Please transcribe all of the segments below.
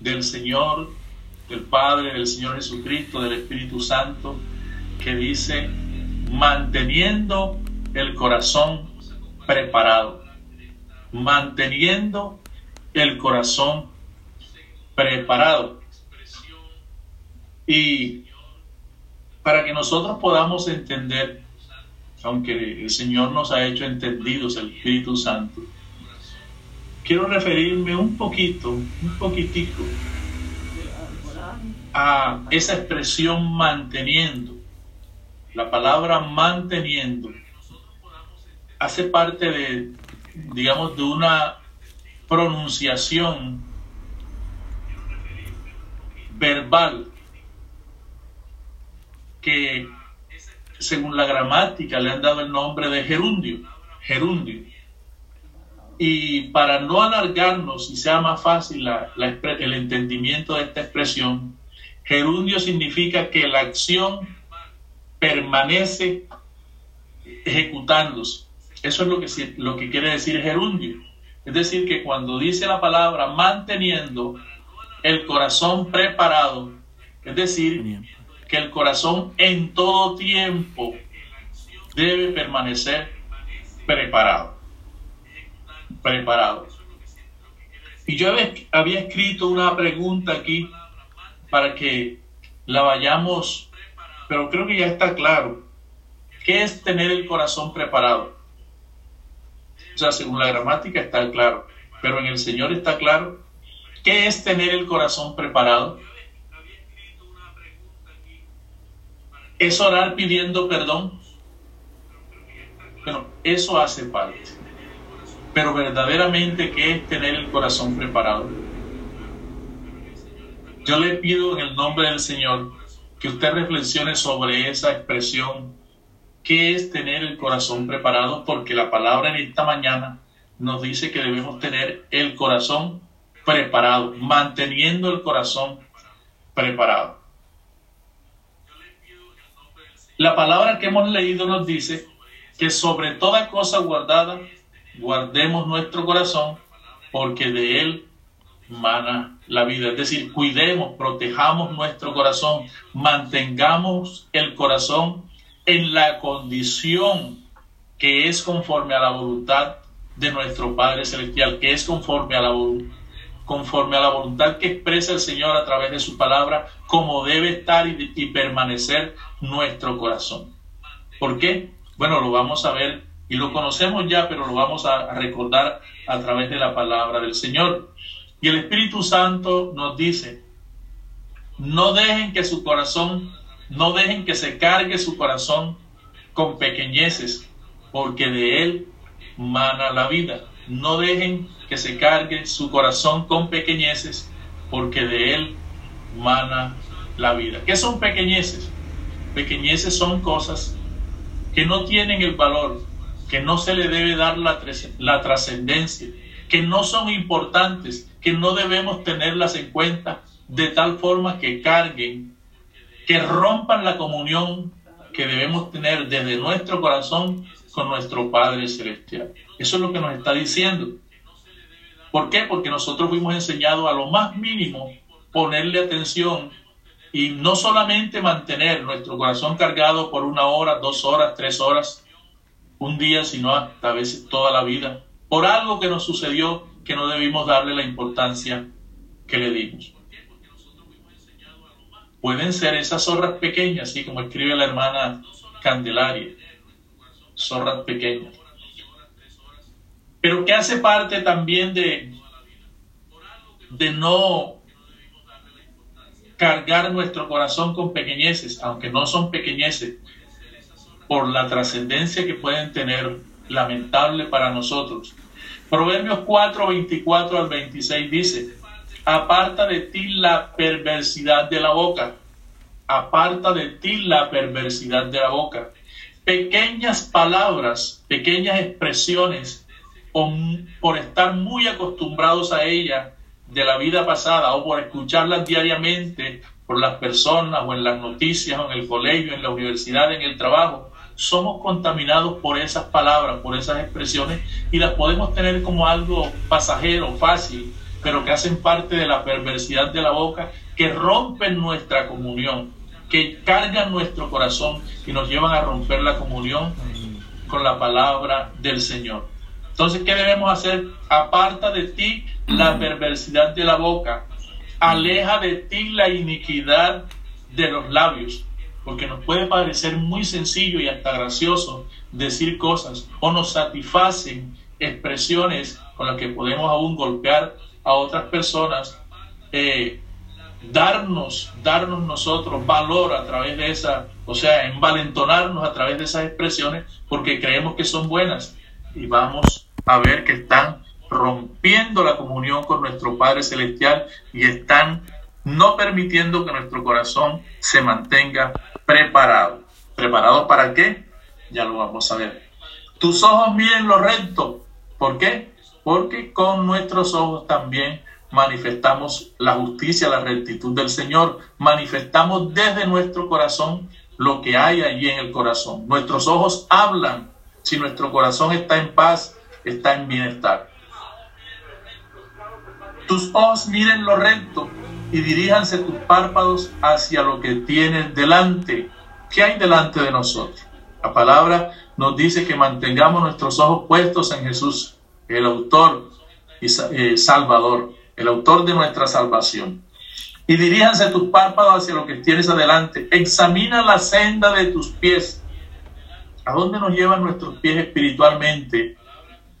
del Señor, del Padre, del Señor Jesucristo, del Espíritu Santo, que dice, manteniendo el corazón preparado, manteniendo el corazón preparado. Y para que nosotros podamos entender, aunque el Señor nos ha hecho entendidos, el Espíritu Santo, quiero referirme un poquito, un poquitico, a esa expresión manteniendo. La palabra manteniendo hace parte de, digamos, de una pronunciación verbal que según la gramática le han dado el nombre de gerundio, gerundio. Y para no alargarnos y sea más fácil el entendimiento de esta expresión, gerundio significa que la acción permanece ejecutándose. Eso es lo que, lo que quiere decir gerundio. Es decir, que cuando dice la palabra manteniendo el corazón preparado, es decir, que el corazón en todo tiempo debe permanecer preparado. Preparado. Y yo había escrito una pregunta aquí para que la vayamos, pero creo que ya está claro. ¿Qué es tener el corazón preparado? O sea, según la gramática está claro, pero en el Señor está claro. ¿Qué es tener el corazón preparado? ¿Es orar pidiendo perdón? Bueno, eso hace parte. Pero verdaderamente, ¿qué es tener el corazón preparado? Yo le pido en el nombre del Señor que usted reflexione sobre esa expresión, ¿qué es tener el corazón preparado? Porque la palabra en esta mañana nos dice que debemos tener el corazón preparado, manteniendo el corazón preparado. La palabra que hemos leído nos dice que sobre toda cosa guardada, guardemos nuestro corazón, porque de él mana la vida. Es decir, cuidemos, protejamos nuestro corazón, mantengamos el corazón en la condición que es conforme a la voluntad de nuestro Padre Celestial, que es conforme a la conforme a la voluntad que expresa el Señor a través de su palabra, como debe estar y, permanecer nuestro corazón. ¿Por qué? Bueno, lo vamos a ver y lo conocemos ya, pero lo vamos a recordar a través de la palabra del Señor. Y el Espíritu Santo nos dice, no dejen que su corazón, no dejen que se cargue su corazón con pequeñeces, porque de él mana la vida. No dejen que se cargue su corazón con pequeñeces, porque de él mana la vida. ¿Qué son pequeñeces? Pequeñeces son cosas que no tienen el valor, que no se le debe dar la, la trascendencia, que no son importantes, que no debemos tenerlas en cuenta de tal forma que carguen, que rompan la comunión que debemos tener desde nuestro corazón con nuestro Padre Celestial. Eso es lo que nos está diciendo. ¿Por qué? Porque nosotros fuimos enseñados a lo más mínimo ponerle atención y no solamente mantener nuestro corazón cargado por una hora, dos horas, tres horas, un día, sino hasta a veces toda la vida, por algo que nos sucedió que no debimos darle la importancia que le dimos. Pueden ser esas zorras pequeñas, así como escribe la hermana Candelaria, zorras pequeñas. Pero que hace parte también de, de no cargar nuestro corazón con pequeñeces, aunque no son pequeñeces, por la trascendencia que pueden tener lamentable para nosotros. Proverbios 4, 24 al 26 dice, aparta de ti la perversidad de la boca, aparta de ti la perversidad de la boca. Pequeñas palabras, pequeñas expresiones, por estar muy acostumbrados a ellas de la vida pasada o por escucharlas diariamente por las personas o en las noticias o en el colegio, en la universidad, en el trabajo, somos contaminados por esas palabras, por esas expresiones y las podemos tener como algo pasajero, fácil, pero que hacen parte de la perversidad de la boca, que rompen nuestra comunión, que cargan nuestro corazón y nos llevan a romper la comunión con la palabra del Señor. Entonces, ¿qué debemos hacer? Aparta de ti la perversidad de la boca, aleja de ti la iniquidad de los labios, porque nos puede parecer muy sencillo y hasta gracioso decir cosas o nos satisfacen expresiones con las que podemos aún golpear a otras personas, eh, darnos, darnos nosotros valor a través de esa, o sea, envalentonarnos a través de esas expresiones porque creemos que son buenas. Y vamos a ver que están rompiendo la comunión con nuestro Padre Celestial y están no permitiendo que nuestro corazón se mantenga preparado. ¿Preparado para qué? Ya lo vamos a ver. Tus ojos miren lo recto. ¿Por qué? Porque con nuestros ojos también manifestamos la justicia, la rectitud del Señor. Manifestamos desde nuestro corazón lo que hay allí en el corazón. Nuestros ojos hablan si nuestro corazón está en paz, está en bienestar. Tus ojos miren lo recto y diríjanse tus párpados hacia lo que tienes delante. ¿Qué hay delante de nosotros? La palabra nos dice que mantengamos nuestros ojos puestos en Jesús, el autor y eh, salvador, el autor de nuestra salvación. Y diríjanse tus párpados hacia lo que tienes adelante. Examina la senda de tus pies. ¿A dónde nos llevan nuestros pies espiritualmente?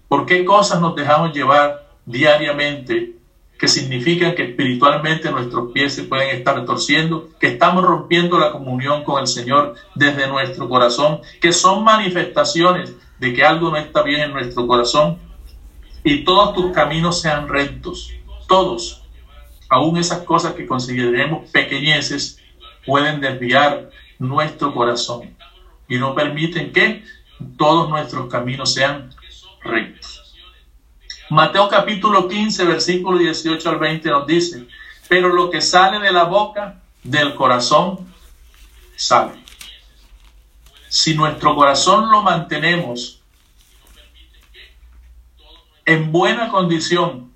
¿Por qué cosas nos dejamos llevar diariamente que significan que espiritualmente nuestros pies se pueden estar torciendo, que estamos rompiendo la comunión con el Señor desde nuestro corazón, que son manifestaciones de que algo no está bien en nuestro corazón y todos tus caminos sean rectos, todos, aún esas cosas que consideremos pequeñeces, pueden desviar nuestro corazón y no permiten que todos nuestros caminos sean rectos. Mateo capítulo 15, versículo 18 al 20 nos dice, pero lo que sale de la boca, del corazón, sale. Si nuestro corazón lo mantenemos en buena condición,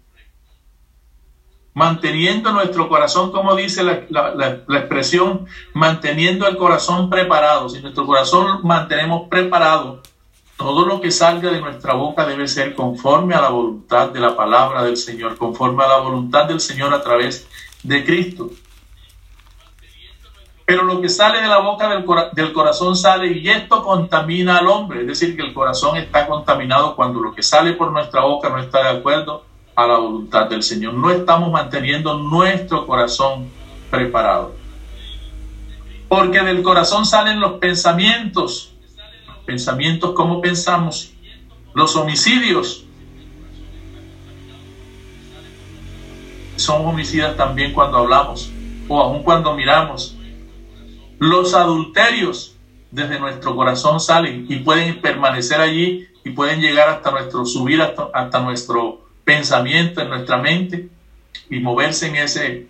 manteniendo nuestro corazón, como dice la, la, expresión, manteniendo el corazón preparado, si nuestro corazón mantenemos preparado, todo lo que salga de nuestra boca debe ser conforme a la voluntad de la palabra del Señor, conforme a la voluntad del Señor a través de Cristo. Pero lo que sale de la boca del, del, corazón sale y esto contamina al hombre. Es decir, que el corazón está contaminado cuando lo que sale por nuestra boca no está de acuerdo a la voluntad del Señor. No estamos manteniendo nuestro corazón preparado. Porque del corazón salen los pensamientos pensamientos, cómo pensamos, los homicidios. Son homicidas también cuando hablamos o aun cuando miramos. Los adulterios desde nuestro corazón salen y pueden permanecer allí y pueden llegar hasta nuestro, subir hasta, hasta nuestro pensamiento, en nuestra mente y moverse en ese,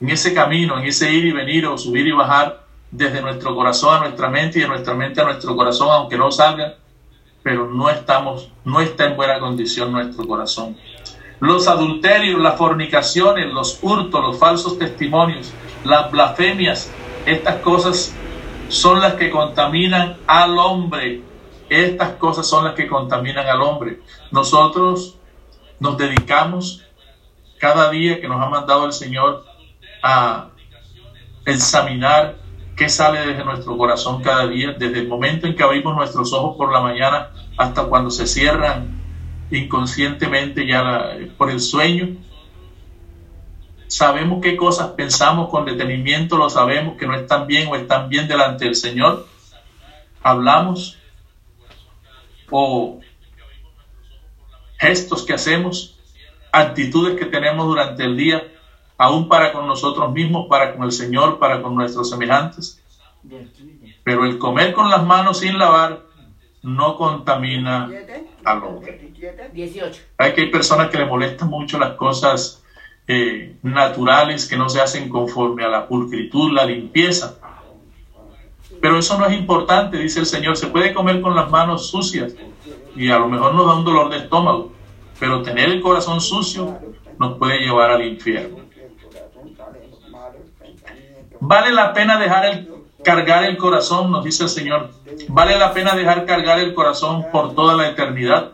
en ese camino, en ese ir y venir o subir y bajar desde nuestro corazón a nuestra mente y de nuestra mente a nuestro corazón, aunque no salga, pero no estamos, no está en buena condición nuestro corazón. Los adulterios, las fornicaciones, los hurtos, los falsos testimonios, las blasfemias, estas cosas son las que contaminan al hombre. Estas cosas son las que contaminan al hombre. Nosotros nos dedicamos cada día que nos ha mandado el Señor a examinar qué sale desde nuestro corazón cada día, desde el momento en que abrimos nuestros ojos por la mañana hasta cuando se cierran inconscientemente ya por el sueño. Sabemos qué cosas pensamos con detenimiento, lo sabemos que no están bien o están bien delante del Señor. Hablamos o gestos que hacemos, actitudes que tenemos durante el día aún para con nosotros mismos, para con el Señor, para con nuestros semejantes. Pero el comer con las manos sin lavar no contamina al hombre. Hay que hay personas que le molestan mucho las cosas eh, naturales que no se hacen conforme a la pulcritud, la limpieza. Pero eso no es importante, dice el Señor. Se puede comer con las manos sucias y a lo mejor nos da un dolor de estómago. Pero tener el corazón sucio nos puede llevar al infierno. Vale la pena dejar el, cargar el corazón, nos dice el Señor. Vale la pena dejar cargar el corazón por toda la eternidad.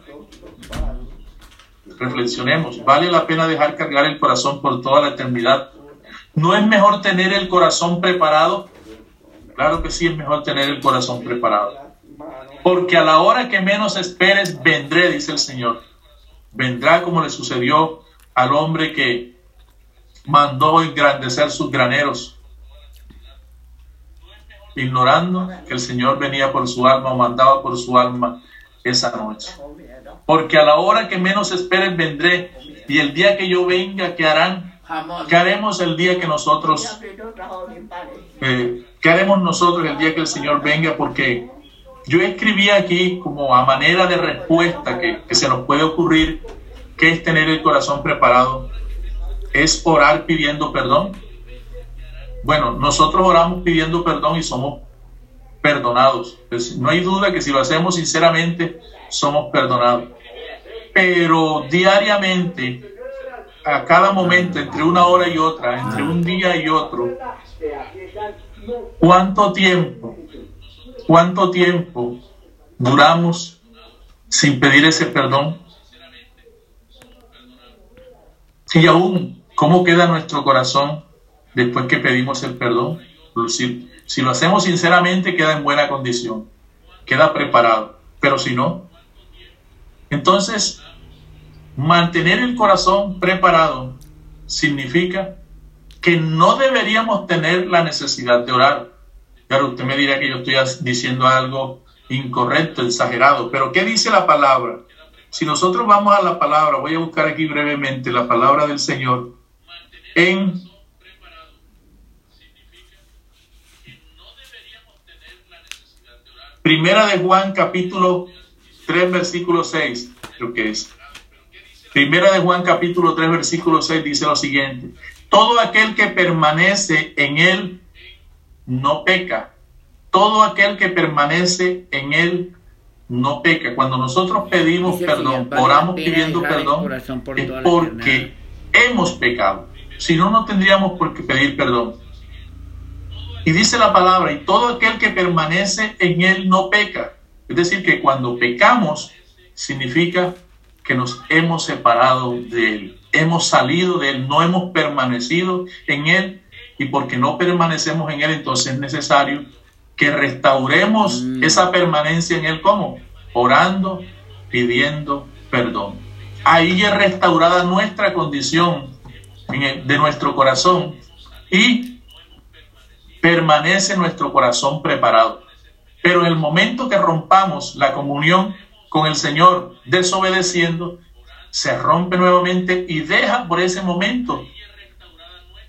Reflexionemos, vale la pena dejar cargar el corazón por toda la eternidad. ¿No es mejor tener el corazón preparado? Claro que sí es mejor tener el corazón preparado. Porque a la hora que menos esperes, vendré, dice el Señor. Vendrá como le sucedió al hombre que mandó engrandecer sus graneros, ignorando que el Señor venía por su alma o mandaba por su alma esa noche. Porque a la hora que menos esperen vendré y el día que yo venga, ¿qué harán? ¿Qué haremos el día que nosotros, eh, qué haremos nosotros el día que el Señor venga? Porque yo escribí aquí como a manera de respuesta que, que se nos puede ocurrir, que es tener el corazón preparado, es orar pidiendo perdón. Bueno, nosotros oramos pidiendo perdón y somos perdonados. Pues, no hay duda que si lo hacemos sinceramente, somos perdonados. Pero diariamente, a cada momento, entre una hora y otra, entre un día y otro, ¿cuánto tiempo, cuánto tiempo duramos sin pedir ese perdón? Y aún, ¿cómo queda nuestro corazón después que pedimos el perdón? Si, si lo hacemos sinceramente, queda en buena condición, queda preparado. Pero si no, entonces, mantener el corazón preparado significa que no deberíamos tener la necesidad de orar. Claro, usted me dirá que yo estoy diciendo algo incorrecto, exagerado, pero ¿qué dice la palabra? Si nosotros vamos a la palabra, voy a buscar aquí brevemente la palabra del Señor en Primera de Juan capítulo 3, versículo 6, creo que es. Primera de Juan capítulo 3, versículo 6 dice lo siguiente. Todo aquel que permanece en él no peca. Todo aquel que permanece en él no peca. Cuando nosotros pedimos perdón, oramos pidiendo perdón, es porque hemos pecado. Si no, no tendríamos por qué pedir perdón. Y dice la palabra, y todo aquel que permanece en él no peca. Es decir, que cuando pecamos significa que nos hemos separado de Él, hemos salido de Él, no hemos permanecido en Él y porque no permanecemos en Él, entonces es necesario que restauremos mm. esa permanencia en Él como orando, pidiendo perdón. Ahí es restaurada nuestra condición de nuestro corazón y permanece nuestro corazón preparado. Pero en el momento que rompamos la comunión con el Señor desobedeciendo, se rompe nuevamente y deja por ese momento,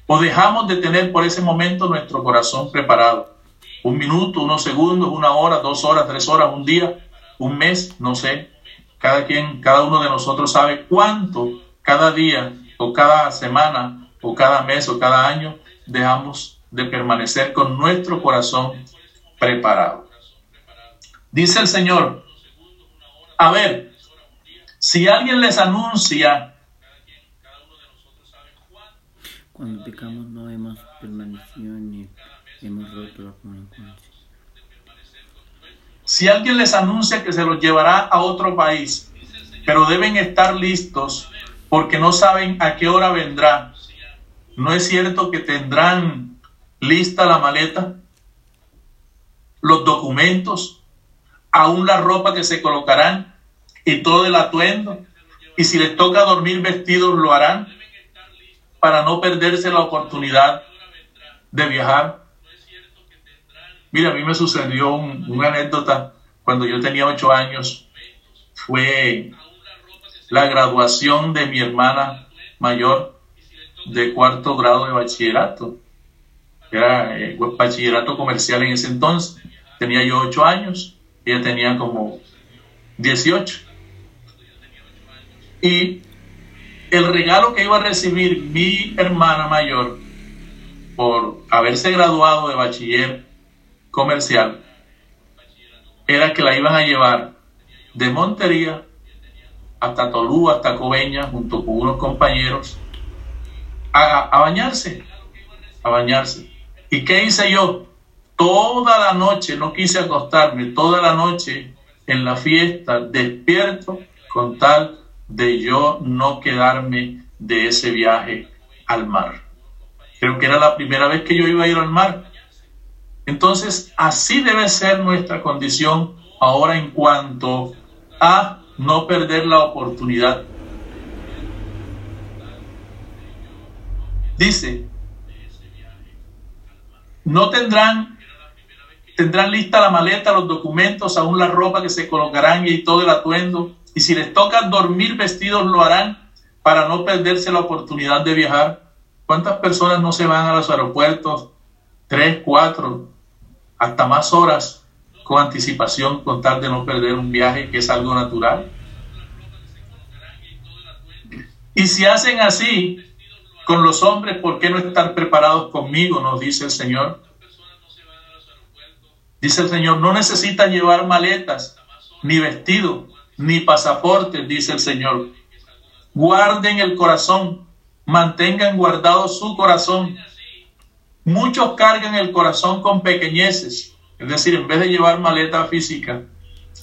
o dejamos de tener por ese momento nuestro corazón preparado. Un minuto, unos segundos, una hora, dos horas, tres horas, un día, un mes, no sé. Cada quien, cada uno de nosotros sabe cuánto cada día o cada semana o cada mes o cada año dejamos de permanecer con nuestro corazón preparado. Dice el Señor, a ver, si alguien les anuncia... Cuando pecamos no hemos permanecido ni hemos roto la Si alguien les anuncia que se los llevará a otro país, pero deben estar listos porque no saben a qué hora vendrá, ¿no es cierto que tendrán lista la maleta, los documentos, aún la ropa que se colocarán y todo el atuendo. Y si les toca dormir vestidos, lo harán para no perderse la oportunidad de viajar. Mira, a mí me sucedió una anécdota cuando yo tenía ocho años. Fue la graduación de mi hermana mayor de cuarto grado de bachillerato. Era eh, bachillerato comercial en ese entonces. Tenía yo ocho años ella tenía como 18. Y el regalo que iba a recibir mi hermana mayor por haberse graduado de bachiller comercial era que la iban a llevar de Montería hasta Tolú, hasta Coveña, junto con unos compañeros, a, bañarse, a bañarse. ¿Y qué hice yo? Toda la noche, no quise acostarme, toda la noche en la fiesta, despierto con tal de yo no quedarme de ese viaje al mar. Creo que era la primera vez que yo iba a ir al mar. Entonces, así debe ser nuestra condición ahora en cuanto a no perder la oportunidad. Dice, no tendrán, tendrán lista la maleta, los documentos, aún la ropa que se colocarán y todo el atuendo. Y si les toca dormir vestidos, lo harán para no perderse la oportunidad de viajar. ¿Cuántas personas no se van a los aeropuertos? Tres, cuatro, hasta más horas con anticipación con tal de no perder un viaje que es algo natural. Y si hacen así con los hombres, ¿por qué no están preparados conmigo? Nos dice el Señor. Dice el Señor, no necesitan llevar maletas, ni vestido, ni pasaportes, dice el Señor. Guarden el corazón, mantengan guardado su corazón. Muchos cargan el corazón con pequeñeces, es decir, en vez de llevar maleta física,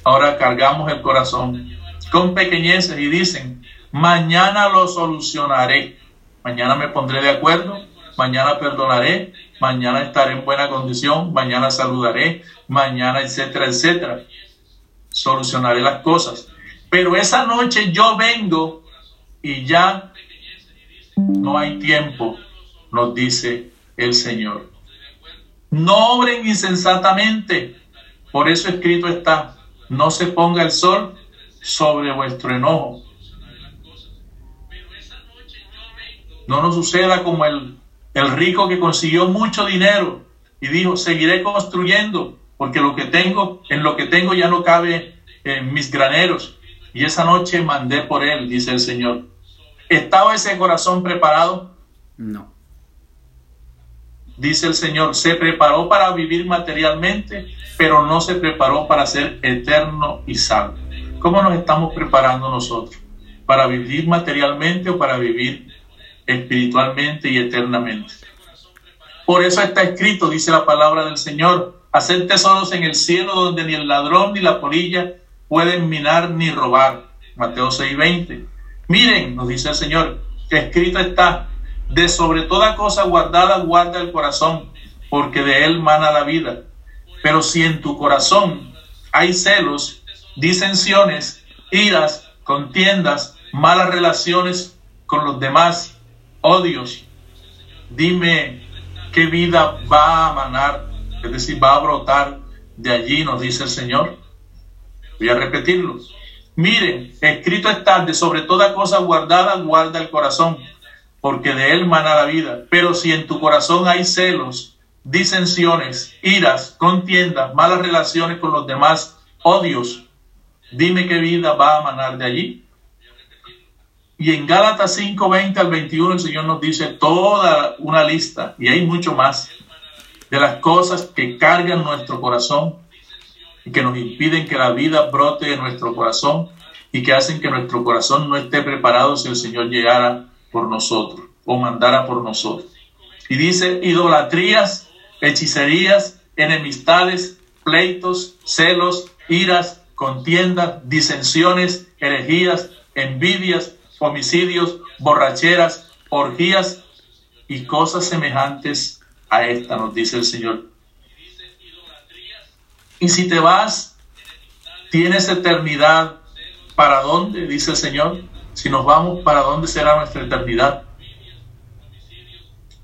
ahora cargamos el corazón con pequeñeces y dicen, mañana lo solucionaré, mañana me pondré de acuerdo, mañana perdonaré, mañana estaré en buena condición, mañana saludaré, mañana, etcétera, etcétera. Solucionaré las cosas. Pero esa noche yo vengo y ya no hay tiempo, nos dice el Señor. No obren insensatamente. Por eso escrito está, no se ponga el sol sobre vuestro enojo. No nos suceda como el, el rico que consiguió mucho dinero y dijo, seguiré construyendo, porque lo que tengo, en lo que tengo ya no cabe en mis graneros. Y esa noche mandé por él, dice el Señor. ¿Estaba ese corazón preparado? No dice el Señor, se preparó para vivir materialmente, pero no se preparó para ser eterno y salvo. ¿Cómo nos estamos preparando nosotros? ¿Para vivir materialmente o para vivir espiritualmente y eternamente? Por eso está escrito, dice la palabra del Señor, hacer tesoros en el cielo donde ni el ladrón ni la polilla pueden minar ni robar. Mateo 6:20. Miren, nos dice el Señor, que escrito está, de sobre toda cosa guardada guarda el corazón, porque de él mana la vida. Pero si en tu corazón hay celos, disensiones, iras, contiendas, malas relaciones con los demás, odios, dime qué vida va a manar, es decir, va a brotar de allí, nos dice el Señor. Voy a repetirlo. Miren, escrito está, de sobre toda cosa guardada guarda el corazón porque de él mana la vida. Pero si en tu corazón hay celos, disensiones, iras, contiendas, malas relaciones con los demás, odios, dime qué vida va a manar de allí. Y en Gálatas 5, 20 al 21 el Señor nos dice toda una lista, y hay mucho más, de las cosas que cargan nuestro corazón y que nos impiden que la vida brote de nuestro corazón y que hacen que nuestro corazón no esté preparado si el Señor llegara por nosotros o mandara por nosotros. Y dice idolatrías, hechicerías, enemistades, pleitos, celos, iras, contiendas, disensiones, herejías, envidias, homicidios, borracheras, orgías y cosas semejantes a esta, nos dice el Señor. Y si te vas, tienes eternidad. ¿Para dónde? Dice el Señor si nos vamos, ¿para dónde será nuestra eternidad?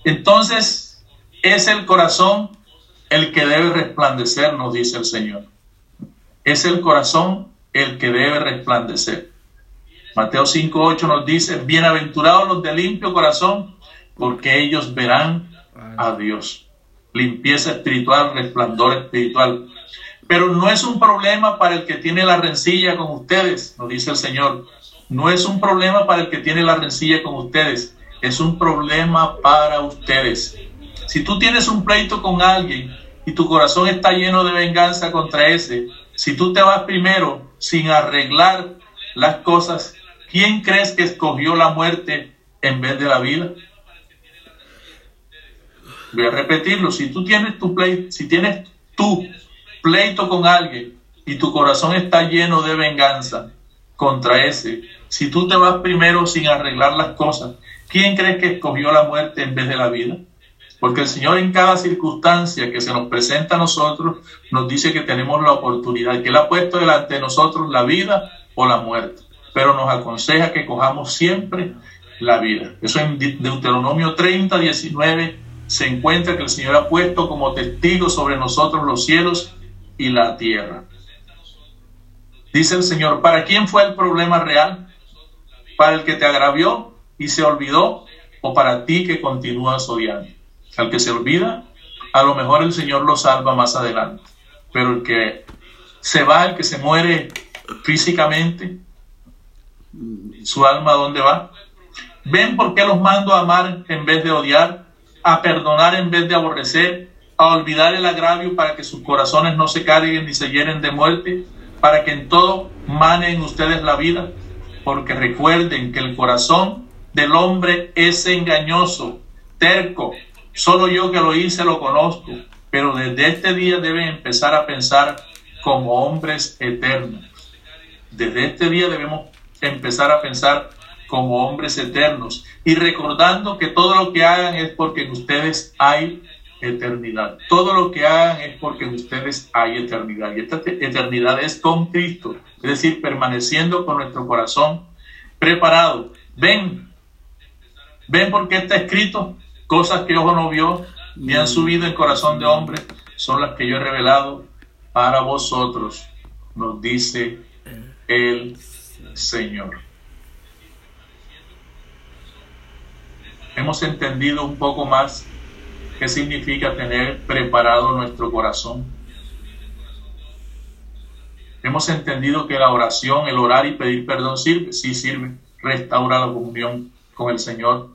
Entonces, es el corazón el que debe resplandecer, nos dice el Señor. Es el corazón el que debe resplandecer. Mateo 5.8 nos dice, bienaventurados los de limpio corazón, porque ellos verán a Dios. Limpieza espiritual, resplandor espiritual. Pero no es un problema para el que tiene la rencilla con ustedes, nos dice el Señor no es un problema para el que tiene la rencilla con ustedes, es un problema para ustedes. Si tú tienes un pleito con alguien y tu corazón está lleno de venganza contra ese, si tú te vas primero sin arreglar las cosas, ¿quién crees que escogió la muerte en vez de la vida? Voy a repetirlo. Si tú tienes tu pleito, si tienes tu pleito con alguien y tu corazón está lleno de venganza contra ese, si tú te vas primero sin arreglar las cosas, ¿quién crees que escogió la muerte en vez de la vida? Porque el Señor en cada circunstancia que se nos presenta a nosotros nos dice que tenemos la oportunidad, que Él ha puesto delante de nosotros la vida o la muerte, pero nos aconseja que cojamos siempre la vida. Eso en Deuteronomio 30, 19 se encuentra que el Señor ha puesto como testigo sobre nosotros los cielos y la tierra. Dice el Señor, ¿para quién fue el problema real? ¿Para el que te agravió y se olvidó o para ti que continúas odiando? Al que se olvida, a lo mejor el Señor lo salva más adelante. Pero el que se va, el que se muere físicamente, su alma, ¿dónde va? ¿Ven por qué los mando a amar en vez de odiar? A perdonar en vez de aborrecer, a olvidar el agravio para que sus corazones no se carguen ni se llenen de muerte, para que en todo manen ustedes la vida, porque recuerden que el corazón del hombre es engañoso, terco. Solo yo que lo hice lo conozco, pero desde este día deben empezar a pensar como hombres eternos. Desde este día debemos empezar a pensar como hombres eternos y recordando que todo lo que hagan es porque en ustedes hay eternidad. Todo lo que hagan es porque en ustedes hay eternidad. Y esta eternidad es con Cristo, es decir, permaneciendo con nuestro corazón preparado. Ven, ven porque está escrito cosas que ojo no vio ni han subido en corazón de hombre, son las que yo he revelado para vosotros, nos dice el Señor. hemos entendido un poco más qué significa tener preparado nuestro corazón. Hemos entendido que la oración, el orar y pedir perdón sirve, sí sirve, restaura la comunión con el Señor.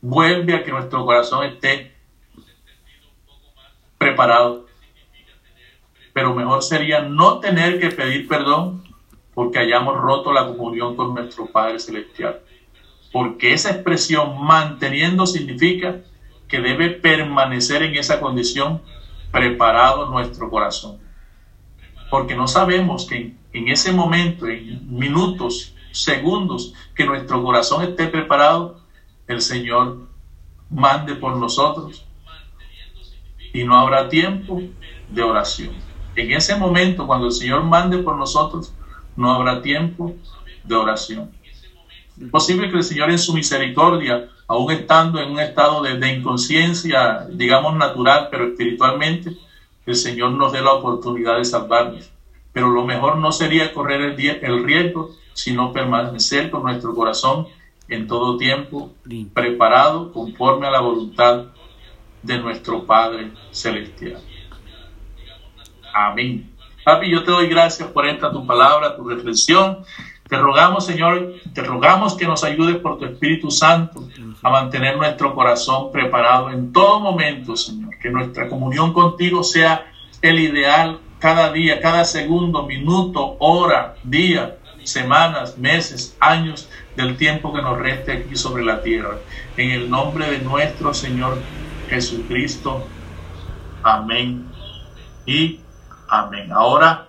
Vuelve a que nuestro corazón esté preparado. Pero mejor sería no tener que pedir perdón porque hayamos roto la comunión con nuestro Padre Celestial porque esa expresión manteniendo significa que debe permanecer en esa condición preparado nuestro corazón. Porque no sabemos que en, ese momento, en minutos, segundos, que nuestro corazón esté preparado, el Señor mande por nosotros y no habrá tiempo de oración. En ese momento, cuando el Señor mande por nosotros, no habrá tiempo de oración. Es posible que el Señor en su misericordia, aún estando en un estado de, inconsciencia, digamos natural, pero espiritualmente, el Señor nos dé la oportunidad de salvarnos. Pero lo mejor no sería correr el, el riesgo, sino permanecer con nuestro corazón en todo tiempo preparado conforme a la voluntad de nuestro Padre Celestial. Amén. Papi, yo te doy gracias por esta tu palabra, tu reflexión. Te rogamos, Señor, te rogamos que nos ayudes por tu Espíritu Santo a mantener nuestro corazón preparado en todo momento, Señor. Que nuestra comunión contigo sea el ideal cada día, cada segundo, minuto, hora, día, semanas, meses, años del tiempo que nos reste aquí sobre la tierra. En el nombre de nuestro Señor Jesucristo. Amén y amén. Ahora